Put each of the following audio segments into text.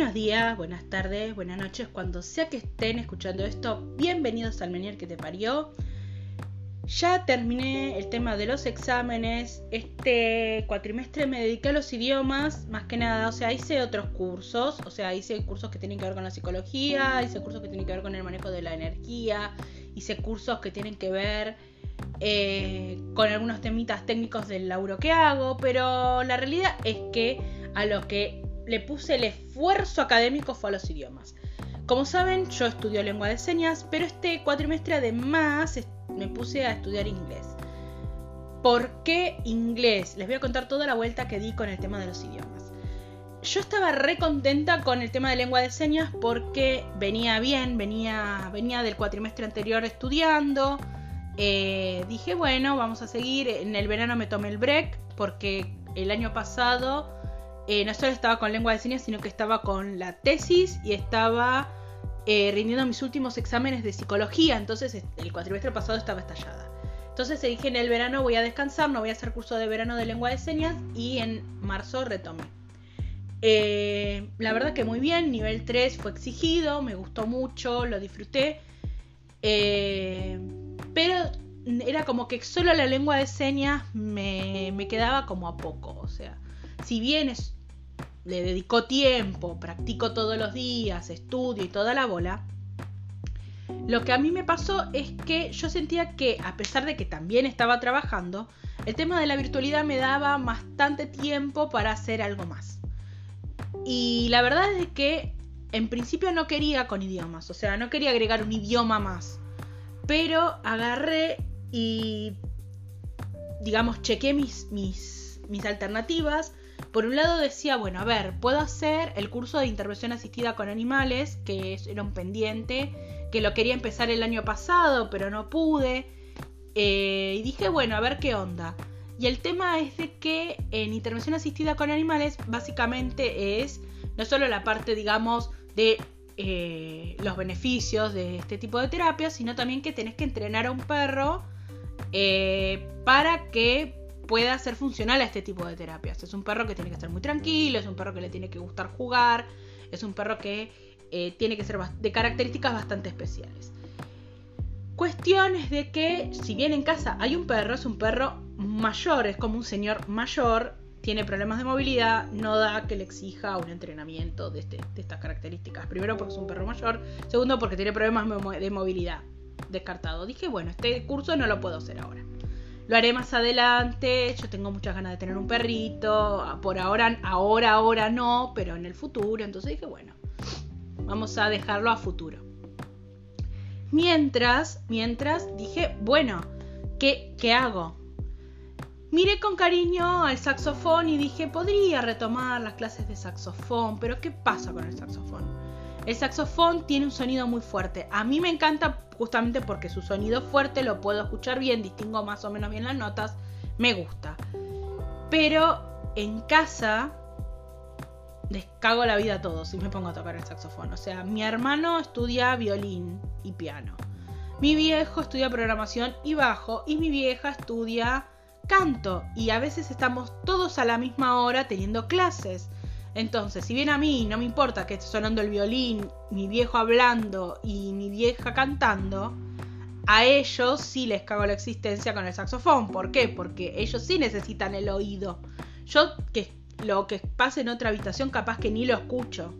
Buenos días, buenas tardes, buenas noches, cuando sea que estén escuchando esto, bienvenidos al Menier que te parió. Ya terminé el tema de los exámenes. Este cuatrimestre me dediqué a los idiomas, más que nada. O sea, hice otros cursos. O sea, hice cursos que tienen que ver con la psicología, hice cursos que tienen que ver con el manejo de la energía, hice cursos que tienen que ver eh, con algunos temitas técnicos del laburo que hago. Pero la realidad es que a lo que le puse el esfuerzo académico fue a los idiomas. Como saben, yo estudio lengua de señas, pero este cuatrimestre además me puse a estudiar inglés. ¿Por qué inglés? Les voy a contar toda la vuelta que di con el tema de los idiomas. Yo estaba re contenta con el tema de lengua de señas porque venía bien, venía, venía del cuatrimestre anterior estudiando. Eh, dije, bueno, vamos a seguir. En el verano me tomé el break porque el año pasado eh, no solo estaba con lengua de señas, sino que estaba con la tesis y estaba eh, rindiendo mis últimos exámenes de psicología, entonces el cuatrimestre pasado estaba estallada. Entonces dije en el verano voy a descansar, no voy a hacer curso de verano de lengua de señas y en marzo retomé. Eh, la verdad que muy bien, nivel 3 fue exigido, me gustó mucho, lo disfruté. Pero era como que solo la lengua de señas me, me quedaba como a poco. O sea, si bien es, le dedico tiempo, practico todos los días, estudio y toda la bola, lo que a mí me pasó es que yo sentía que, a pesar de que también estaba trabajando, el tema de la virtualidad me daba bastante tiempo para hacer algo más. Y la verdad es que en principio no quería con idiomas, o sea, no quería agregar un idioma más. Pero agarré y, digamos, chequé mis, mis, mis alternativas por un lado decía, bueno, a ver, puedo hacer el curso de intervención asistida con animales, que era un pendiente, que lo quería empezar el año pasado, pero no pude. Eh, y dije, bueno, a ver qué onda. Y el tema es de que en intervención asistida con animales básicamente es no solo la parte, digamos, de eh, los beneficios de este tipo de terapia, sino también que tenés que entrenar a un perro eh, para que pueda ser funcional a este tipo de terapias. Es un perro que tiene que estar muy tranquilo, es un perro que le tiene que gustar jugar, es un perro que eh, tiene que ser de características bastante especiales. Cuestiones de que si bien en casa hay un perro, es un perro mayor, es como un señor mayor, tiene problemas de movilidad, no da que le exija un entrenamiento de, este, de estas características. Primero porque es un perro mayor, segundo porque tiene problemas de movilidad. Descartado. Dije, bueno, este curso no lo puedo hacer ahora. Lo haré más adelante. Yo tengo muchas ganas de tener un perrito. Por ahora, ahora, ahora no, pero en el futuro. Entonces dije, bueno, vamos a dejarlo a futuro. Mientras, mientras dije, bueno, ¿qué, qué hago? Miré con cariño al saxofón y dije, podría retomar las clases de saxofón, pero ¿qué pasa con el saxofón? El saxofón tiene un sonido muy fuerte. A mí me encanta justamente porque su sonido fuerte lo puedo escuchar bien, distingo más o menos bien las notas, me gusta. Pero en casa les cago la vida a todos si me pongo a tocar el saxofón. O sea, mi hermano estudia violín y piano. Mi viejo estudia programación y bajo. Y mi vieja estudia canto. Y a veces estamos todos a la misma hora teniendo clases. Entonces, si bien a mí no me importa que esté sonando el violín, mi viejo hablando y mi vieja cantando, a ellos sí les cago la existencia con el saxofón. ¿Por qué? Porque ellos sí necesitan el oído. Yo que lo que pase en otra habitación capaz que ni lo escucho.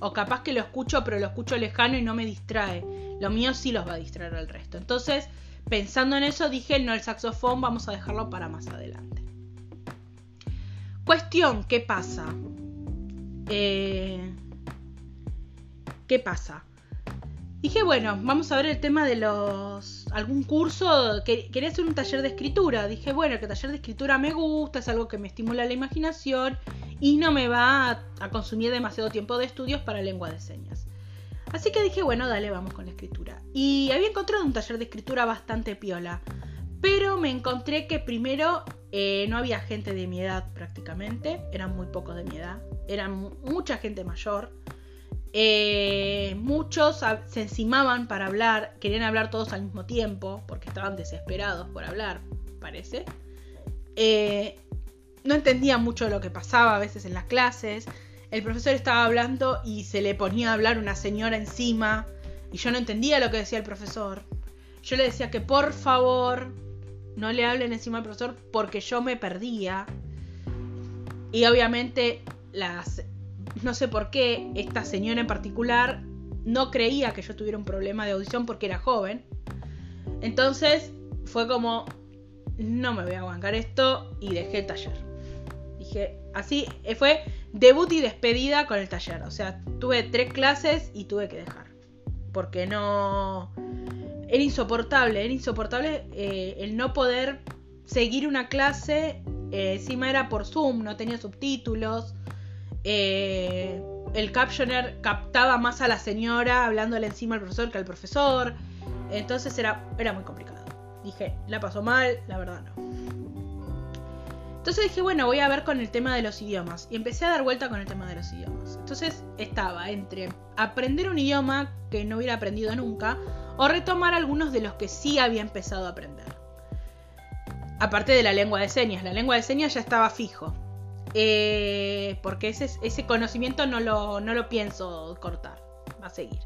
O capaz que lo escucho pero lo escucho lejano y no me distrae. Lo mío sí los va a distraer al resto. Entonces, pensando en eso, dije, no, el saxofón vamos a dejarlo para más adelante. Cuestión, ¿qué pasa? Eh, ¿Qué pasa? Dije, bueno, vamos a ver el tema de los... algún curso, quería hacer un taller de escritura. Dije, bueno, que taller de escritura me gusta, es algo que me estimula la imaginación y no me va a, consumir demasiado tiempo de estudios para lengua de señas. Así que dije, bueno, dale, vamos con la escritura. Y había encontrado un taller de escritura bastante piola. Pero me encontré que primero eh, no había gente de mi edad prácticamente, eran muy pocos de mi edad, eran mucha gente mayor. Eh, muchos se encimaban para hablar, querían hablar todos al mismo tiempo, porque estaban desesperados por hablar, parece. Eh, no entendían mucho lo que pasaba a veces en las clases. el profesor estaba hablando y se le ponía a hablar una señora encima y yo no entendía lo que decía el profesor. Yo le decía que por favor no le hablen encima al profesor porque yo me perdía. Y obviamente las no sé por qué esta señora en particular no creía que yo tuviera un problema de audición porque era joven. Entonces fue como no me voy a aguantar esto y dejé el taller. Dije, así fue debut y despedida con el taller. O sea, tuve tres clases y tuve que dejar. Porque no... Era insoportable, era insoportable eh, el no poder seguir una clase. Eh, encima era por Zoom, no tenía subtítulos. Eh, el captioner captaba más a la señora hablándole encima al profesor que al profesor. Entonces era, era muy complicado. Dije, la pasó mal, la verdad no. Entonces dije, bueno, voy a ver con el tema de los idiomas. Y empecé a dar vuelta con el tema de los idiomas. Entonces estaba entre aprender un idioma que no hubiera aprendido nunca o retomar algunos de los que sí había empezado a aprender. Aparte de la lengua de señas. La lengua de señas ya estaba fijo. Eh, porque ese, ese conocimiento no lo, no lo pienso cortar. Va a seguir.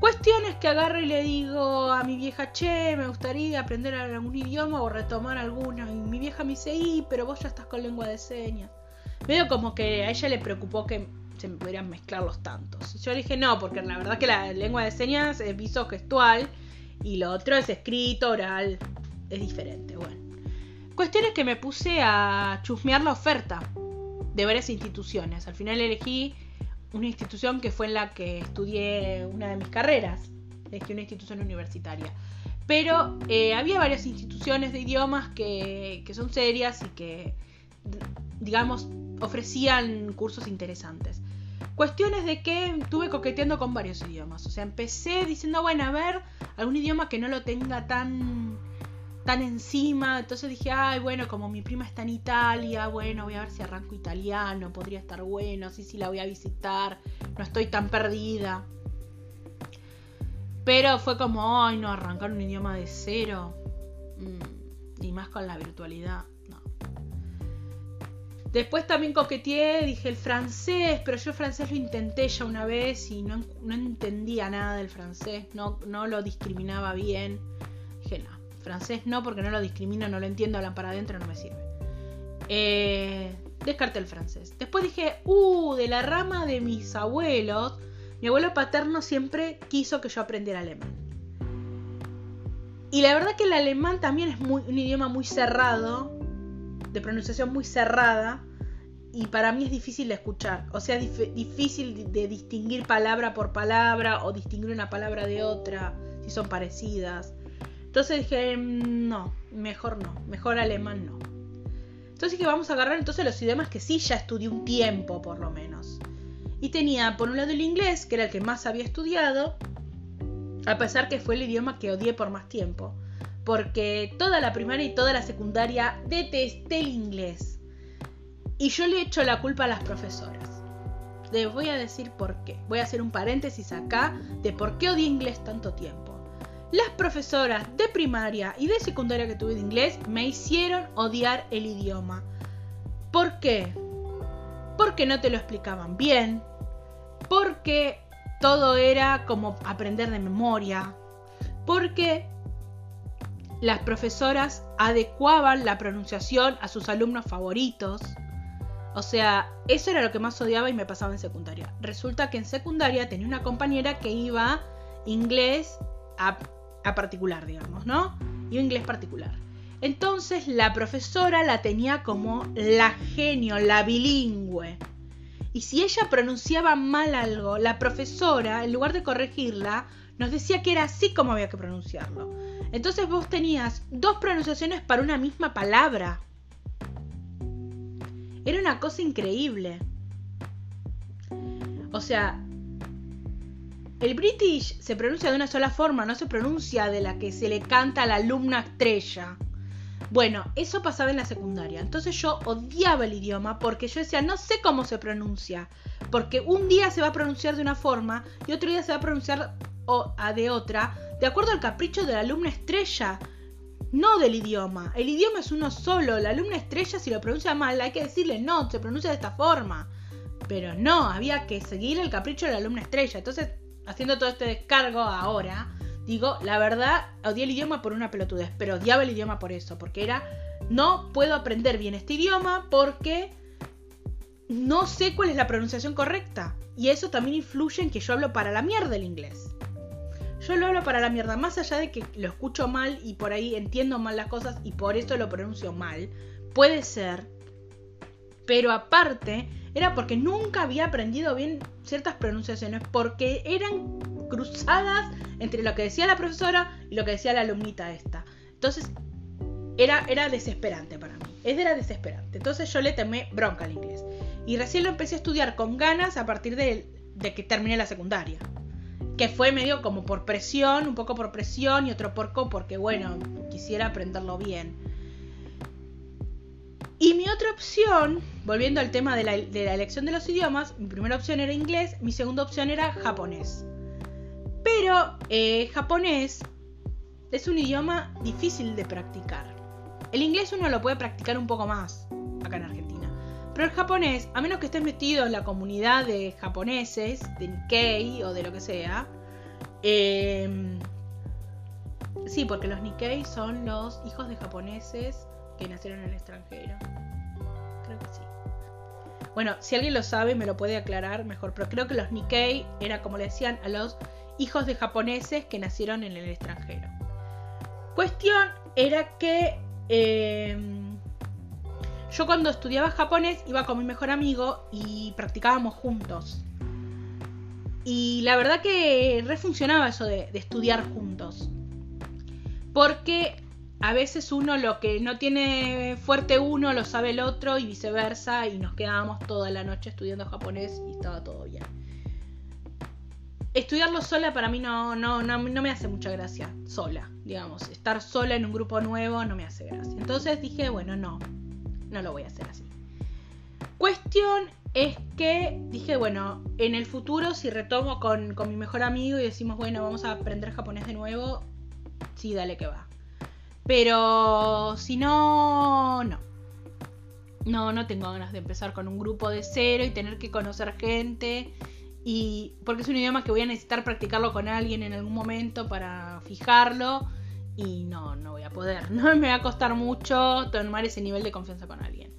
Cuestiones que agarro y le digo a mi vieja, che, me gustaría aprender algún idioma o retomar alguno. Y mi vieja me dice, y, pero vos ya estás con lengua de señas. Veo como que a ella le preocupó que se me pudieran mezclar los tantos. Yo dije, no, porque la verdad que la lengua de señas es viso gestual y lo otro es escrito, oral. Es diferente, bueno. Cuestiones que me puse a chusmear la oferta de varias instituciones. Al final elegí una institución que fue en la que estudié una de mis carreras, elegí una institución universitaria. Pero eh, había varias instituciones de idiomas que, que son serias y que, digamos, ofrecían cursos interesantes. Cuestiones de que estuve coqueteando con varios idiomas. O sea, empecé diciendo, bueno, a ver, algún idioma que no lo tenga tan tan encima. Entonces dije, ay, bueno, como mi prima está en Italia, bueno, voy a ver si arranco italiano, podría estar bueno, sí, sí, la voy a visitar, no estoy tan perdida. Pero fue como, ay, no, arrancar un idioma de cero. Mm, y más con la virtualidad. Después también coqueteé, dije el francés, pero yo el francés lo intenté ya una vez y no, no entendía nada del francés, no, no lo discriminaba bien. Dije, no, Francés no, porque no lo discrimino, no lo entiendo, hablan para adentro, no me sirve. Eh, descarté el francés. Después dije, uh, de la rama de mis abuelos, mi abuelo paterno siempre quiso que yo aprendiera alemán. Y la verdad que el alemán también es un idioma muy cerrado, de pronunciación muy cerrada, y para mí es difícil de escuchar. O sea, difícil de distinguir palabra por palabra o distinguir una palabra de otra, si son parecidas. Entonces dije, mm, no, mejor no, mejor alemán no. Entonces dije, vamos a agarrar entonces los idiomas que sí ya estudié un tiempo por lo menos. Y tenía por un lado el inglés, que era el que más había estudiado, a pesar que fue el idioma que odié por más tiempo. Porque toda la primaria y toda la secundaria detesté el inglés. Y yo le echo la culpa a las profesoras. Les voy a decir por qué. Voy a hacer un paréntesis acá de por qué odié inglés tanto tiempo. Las profesoras de primaria y de secundaria que tuve de inglés me hicieron odiar el idioma. ¿Por qué? Porque no te lo explicaban bien, porque todo era como aprender de memoria, porque las profesoras adecuaban la pronunciación a sus alumnos favoritos. O sea, eso era lo que más odiaba y me pasaba en secundaria. Resulta que en secundaria tenía una compañera que iba inglés a particular, digamos, ¿no? Y inglés particular. Entonces la profesora la tenía como la genio, la bilingüe. Y si ella pronunciaba mal algo, la profesora, en lugar de corregirla, nos decía que era así como había que pronunciarlo. Entonces vos tenías dos pronunciaciones para una misma palabra. Era una cosa increíble. O sea, el British se pronuncia de una sola forma, no se pronuncia de la que se le canta a la alumna estrella. Bueno, eso pasaba en la secundaria. Entonces yo odiaba el idioma porque yo decía, no sé cómo se pronuncia. Porque un día se va a pronunciar de una forma y otro día se va a pronunciar de otra, de acuerdo al capricho de la alumna estrella, no del idioma. El idioma es uno solo. La alumna estrella, si lo pronuncia mal, hay que decirle, no, se pronuncia de esta forma. Pero no, había que seguir el capricho de la alumna estrella. Entonces, haciendo todo este descargo ahora, digo, la verdad, odié el idioma por una pelotudez, pero odiaba el idioma por eso, porque era, no puedo aprender bien este idioma porque no sé cuál es la pronunciación correcta. Y eso también influye en que yo hablo para la mierda el inglés. Yo lo hablo para la mierda, más allá de que lo escucho mal y por ahí entiendo mal las cosas y por eso lo pronuncio mal. Puede ser. Pero aparte, era porque nunca había aprendido bien ciertas pronunciaciones, porque eran cruzadas entre lo que decía la profesora y lo que decía la alumnita esta. Entonces, era, era desesperante para mí. Era desesperante. Entonces yo le temé bronca al inglés. Y recién lo empecé a estudiar con ganas a partir de, de que terminé la secundaria que fue medio como por presión, un poco por presión y otro poco porque, bueno, quisiera aprenderlo bien. Y mi otra opción, volviendo al tema de la, elección de los idiomas, mi primera opción era inglés, mi segunda opción era japonés. Pero eh, japonés es un idioma difícil de practicar. El inglés uno lo puede practicar un poco más acá en Argentina. Pero el japonés, a menos que estés metido en la comunidad de japoneses, de Nikkei o de lo que sea, em, sí, porque los Nikkei son los hijos de japoneses que nacieron en el extranjero. Creo que sí. Bueno, si alguien lo sabe me lo puede aclarar mejor, pero creo que los Nikkei era como le decían a los hijos de japoneses que nacieron en el extranjero. Cuestión era que... Em, yo cuando estudiaba japonés iba con mi mejor amigo y practicábamos juntos. Y la verdad que refuncionaba eso de, estudiar juntos. Porque a veces uno lo que no tiene fuerte uno lo sabe el otro y viceversa y nos quedábamos toda la noche estudiando japonés y estaba todo bien. Estudiarlo sola para mí no, no, no, no me hace mucha gracia, sola, digamos. Estar sola en un grupo nuevo no me hace gracia. Entonces dije, bueno, no, no lo voy a hacer así. Cuestión es que dije, bueno, en el futuro si retomo con, mi mejor amigo y decimos, bueno, vamos a aprender japonés de nuevo, sí, dale que va. Pero si no, no. No, no tengo ganas de empezar con un grupo de cero y tener que conocer gente. Y porque es un idioma que voy a necesitar practicarlo con alguien en algún momento para fijarlo y no, no voy a poder. No me va a costar mucho tomar ese nivel de confianza con alguien.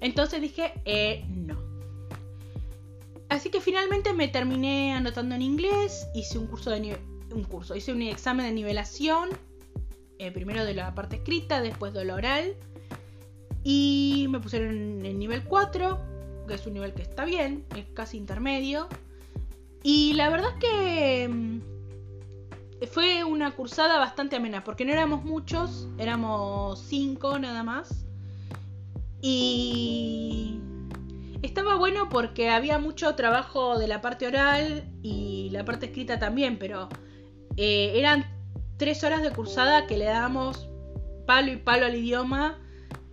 Entonces dije, eh, no. Así que finalmente me terminé anotando en inglés, hice un curso de un curso, hice un examen de nivelación, eh, primero de la parte escrita, después de lo oral, y me pusieron en nivel 4, que es un nivel que está bien, es casi intermedio. Y la verdad que mm, fue una cursada bastante amena, porque no éramos muchos, éramos cinco nada más. Y estaba bueno porque había mucho trabajo de la parte oral y la parte escrita también, pero eh, eran tres horas de cursada que le dábamos palo y palo al idioma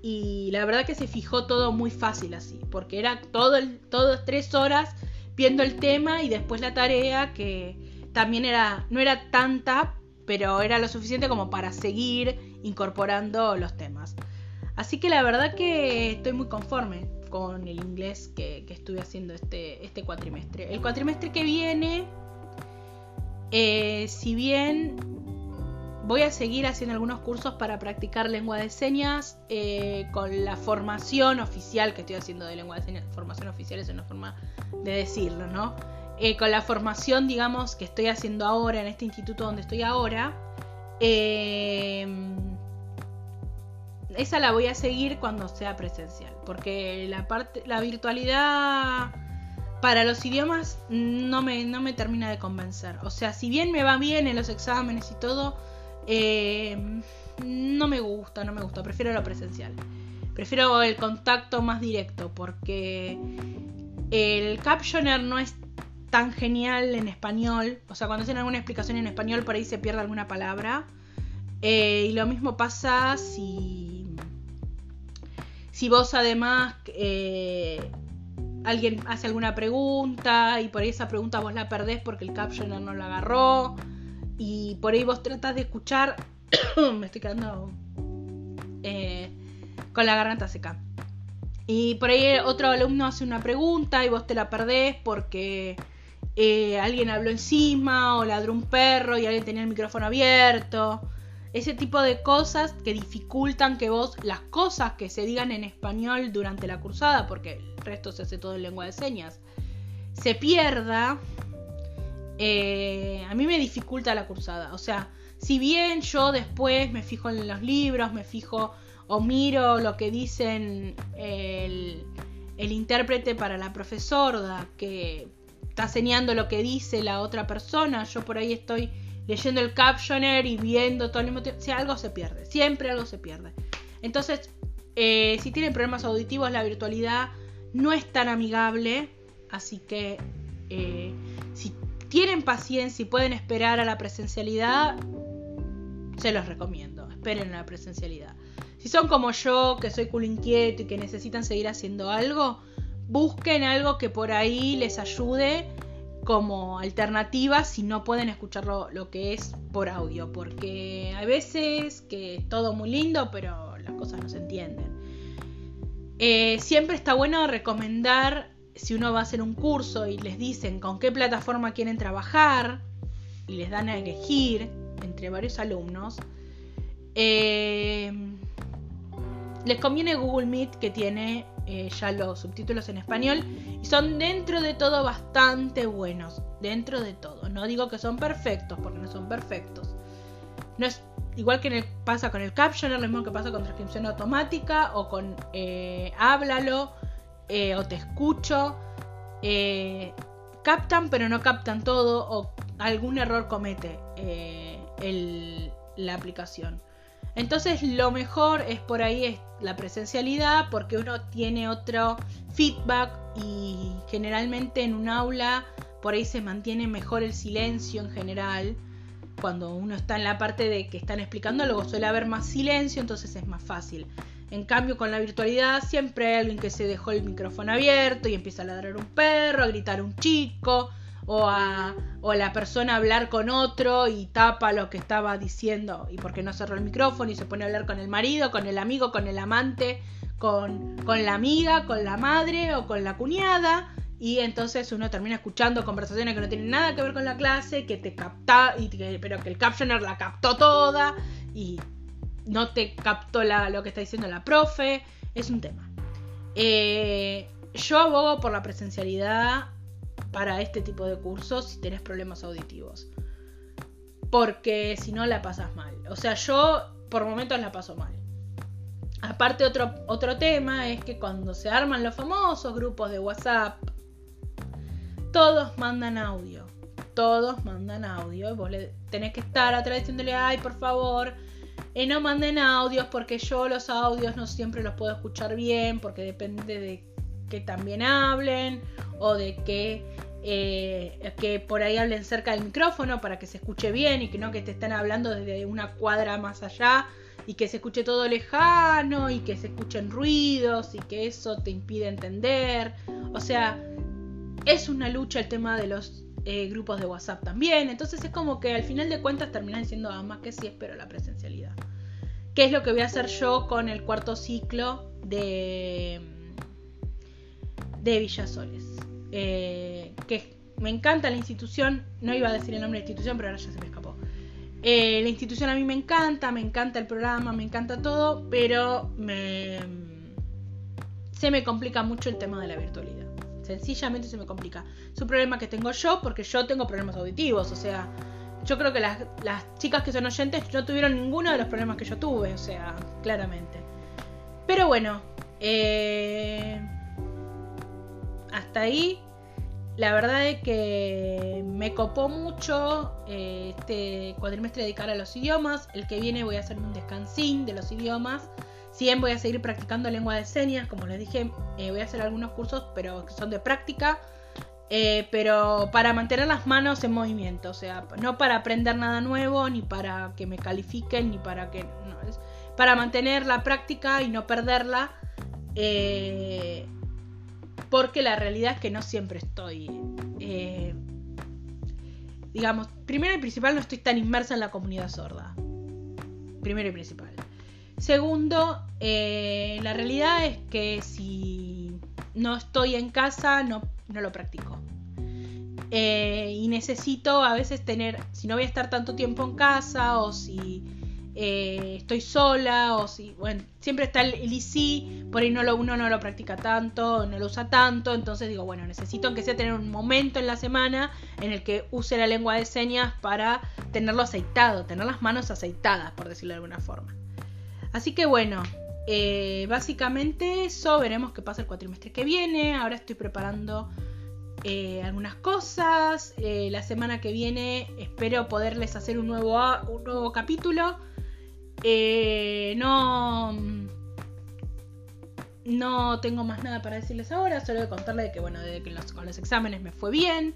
y la verdad que se fijó todo muy fácil así, porque era todo el, todas tres horas viendo el tema y después la tarea que también era, no era tanta, pero era lo suficiente como para seguir incorporando los temas. Así que la verdad que estoy muy conforme con el inglés que, estuve haciendo este, este cuatrimestre. El cuatrimestre que viene, eh, si bien voy a seguir haciendo algunos cursos para practicar lengua de señas eh, con la formación oficial que estoy haciendo de lengua de señas. Formación oficial es una forma de decirlo, ¿no? Eh, con la formación, digamos, que estoy haciendo ahora en este instituto donde estoy ahora, em, esa la voy a seguir cuando sea presencial, porque la parte, la virtualidad para los idiomas no me, no me termina de convencer. O sea, si bien me va bien en los exámenes y todo, em, no me gusta, no me gusta, prefiero lo presencial. Prefiero el contacto más directo porque el captioner no es tan genial en español. O sea, cuando hacen alguna explicación en español, por ahí se pierde alguna palabra. Eh, y lo mismo pasa si. Si vos además. Eh, alguien hace alguna pregunta y por ahí esa pregunta vos la perdés porque el captioner no la agarró. Y por ahí vos tratás de escuchar. me estoy quedando. Eh, con la garganta seca. Y por ahí otro alumno hace una pregunta y vos te la perdés porque eh, alguien habló encima o ladró un perro y alguien tenía el micrófono abierto. Ese tipo de cosas que dificultan que vos las cosas que se digan en español durante la cursada, porque el resto se hace todo en lengua de señas, se pierda. Eh, a mí me dificulta la cursada. O sea, si bien yo después me fijo en los libros, me fijo o miro lo que dicen el, el intérprete para la profesora, que está enseñando lo que dice la otra persona, yo por ahí estoy leyendo el captioner y viendo todo el mismo tiempo. Si algo se pierde, siempre algo se pierde. Entonces, eh, si tienen problemas auditivos, la virtualidad no es tan amigable. Así que, eh, si tienen paciencia y pueden esperar a la presencialidad, se los recomiendo. Esperen a la presencialidad. Si son como yo, que soy culo inquieto y que necesitan seguir haciendo algo, busquen algo que por ahí les ayude como alternativa si no pueden escucharlo lo que es por audio, porque hay veces que todo muy lindo, pero las cosas no se entienden. Eh, siempre está bueno recomendar si uno va a hacer un curso y les dicen con qué plataforma quieren trabajar y les dan a elegir entre varios alumnos, eh, les conviene Google Meet que tiene eh, ya los subtítulos en español y son dentro de todo bastante buenos. Dentro de todo. No digo que son perfectos porque no son perfectos. No es igual que pasa con el captioner, lo mismo que pasa con transcripción automática o con eh, háblalo eh, o te escucho. captan pero no captan todo o algún error comete la aplicación. Entonces lo mejor es por ahí la presencialidad porque uno tiene otro feedback y generalmente en un aula por ahí se mantiene mejor el silencio en general. Cuando uno está en la parte de que están explicando algo suele haber más silencio, entonces es más fácil. En cambio, con la virtualidad siempre hay alguien que se dejó el micrófono abierto y empieza a ladrar un perro, a gritar un chico, o a o la persona hablar con otro y tapa lo que estaba diciendo y porque no cerró el micrófono y se pone a hablar con el marido, con el amigo, con el amante, con, con la amiga, con la madre o con la cuñada y entonces uno termina escuchando conversaciones que no tienen nada que ver con la clase, que te capta, y pero que el captioner la captó toda y no te captó lo que está diciendo la profe, es un tema. Eh, yo abogo por la presencialidad para este tipo de cursos si tenés problemas auditivos. Porque si no la pasas mal. O sea, yo por momentos la paso mal. Aparte otro, otro tema es que cuando se arman los famosos grupos de WhatsApp, todos mandan audio. Todos mandan audio. Vos le tenés que estar atrás diciéndole, ay, por favor, eh, no manden audios porque yo los audios no siempre los puedo escuchar bien porque depende de que también hablen o de que, eh, que por ahí hablen cerca del micrófono para que se escuche bien y que no que te estén hablando desde una cuadra más allá y que se escuche todo lejano y que se escuchen ruidos y que eso te impide entender. O sea, es una lucha el tema de los eh, grupos de WhatsApp también. Entonces es como que al final de cuentas terminan siendo ah, más que sí espero la presencialidad. ¿Qué es lo que voy a hacer yo con el cuarto ciclo de de Villasoles. Eh, que me encanta la institución, no iba a decir el nombre de la institución, pero ahora ya se me escapó. Eh, la institución a mí me encanta, me encanta el programa, me encanta todo, pero me, se me complica mucho el tema de la virtualidad. Sencillamente se me complica. Es un problema que tengo yo porque yo tengo problemas auditivos, o sea, yo creo que las, las chicas que son oyentes no tuvieron ninguno de los problemas que yo tuve, o sea, claramente. Pero bueno, eh, hasta ahí, la verdad es que me copó mucho eh, este cuadrimestre dedicar a los idiomas. El que viene voy a hacer un descansín de los idiomas. Si bien voy a seguir practicando lengua de señas, como les dije, eh, voy a hacer algunos cursos, pero que son de práctica. Eh, pero para mantener las manos en movimiento, o sea, no para aprender nada nuevo, ni para que me califiquen, ni para que... No, para mantener la práctica y no perderla. Porque la realidad es que no siempre estoy, eh, digamos, primero y principal no estoy tan inmersa en la comunidad sorda. Primero y principal. Segundo, eh, la realidad es que si no estoy en casa, no, no lo practico. Eh, y necesito a veces tener, si no voy a estar tanto tiempo en casa o si eh, estoy sola o si, bueno, siempre está el, el por ahí no lo, uno no lo practica tanto, no lo usa tanto, entonces digo, bueno, necesito que sea tener un momento en la semana en el que use la lengua de señas para tenerlo aceitado, tener las manos aceitadas, por decirlo de alguna forma. Así que bueno, eh, básicamente eso, veremos qué pasa el cuatrimestre que viene, ahora estoy preparando eh, algunas cosas. la semana que viene espero poderles hacer un nuevo, un nuevo capítulo. Eh, no. No tengo más nada para decirles ahora, solo de contarles que, bueno, que con los exámenes me fue bien.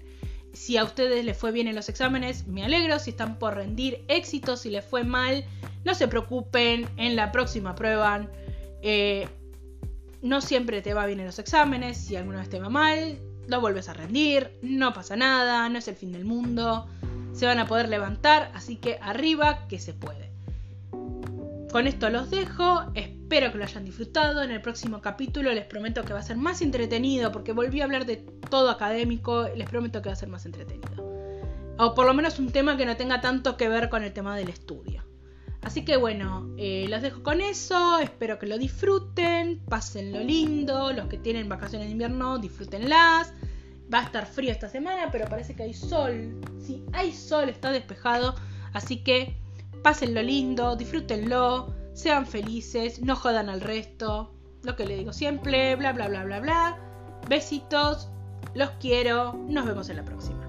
Si a ustedes les fue bien en los exámenes, me alegro. Si están por rendir éxito, si les fue mal, no se preocupen. En la próxima prueba, eh, no siempre te va bien en los exámenes. Si alguna vez te va mal, lo vuelves a rendir. No pasa nada, no es el fin del mundo. Se van a poder levantar, así que arriba que se puede. Con esto los dejo, espero que lo hayan disfrutado. En el próximo capítulo les prometo que va a ser más entretenido porque volví a hablar de todo académico, les prometo que va a ser más entretenido. O por lo menos un tema que no tenga tanto que ver con el tema del estudio. Así que bueno, eh, los dejo con eso, espero que lo disfruten, pasen lo lindo, los que tienen vacaciones de invierno, disfrútenlas. Va a estar frío esta semana, pero parece que hay sol. Sí, hay sol, está despejado, así que Pásenlo lindo, disfrútenlo, sean felices, no jodan al resto. Lo que le digo siempre, bla bla bla bla bla. Besitos, los quiero, nos vemos en la próxima.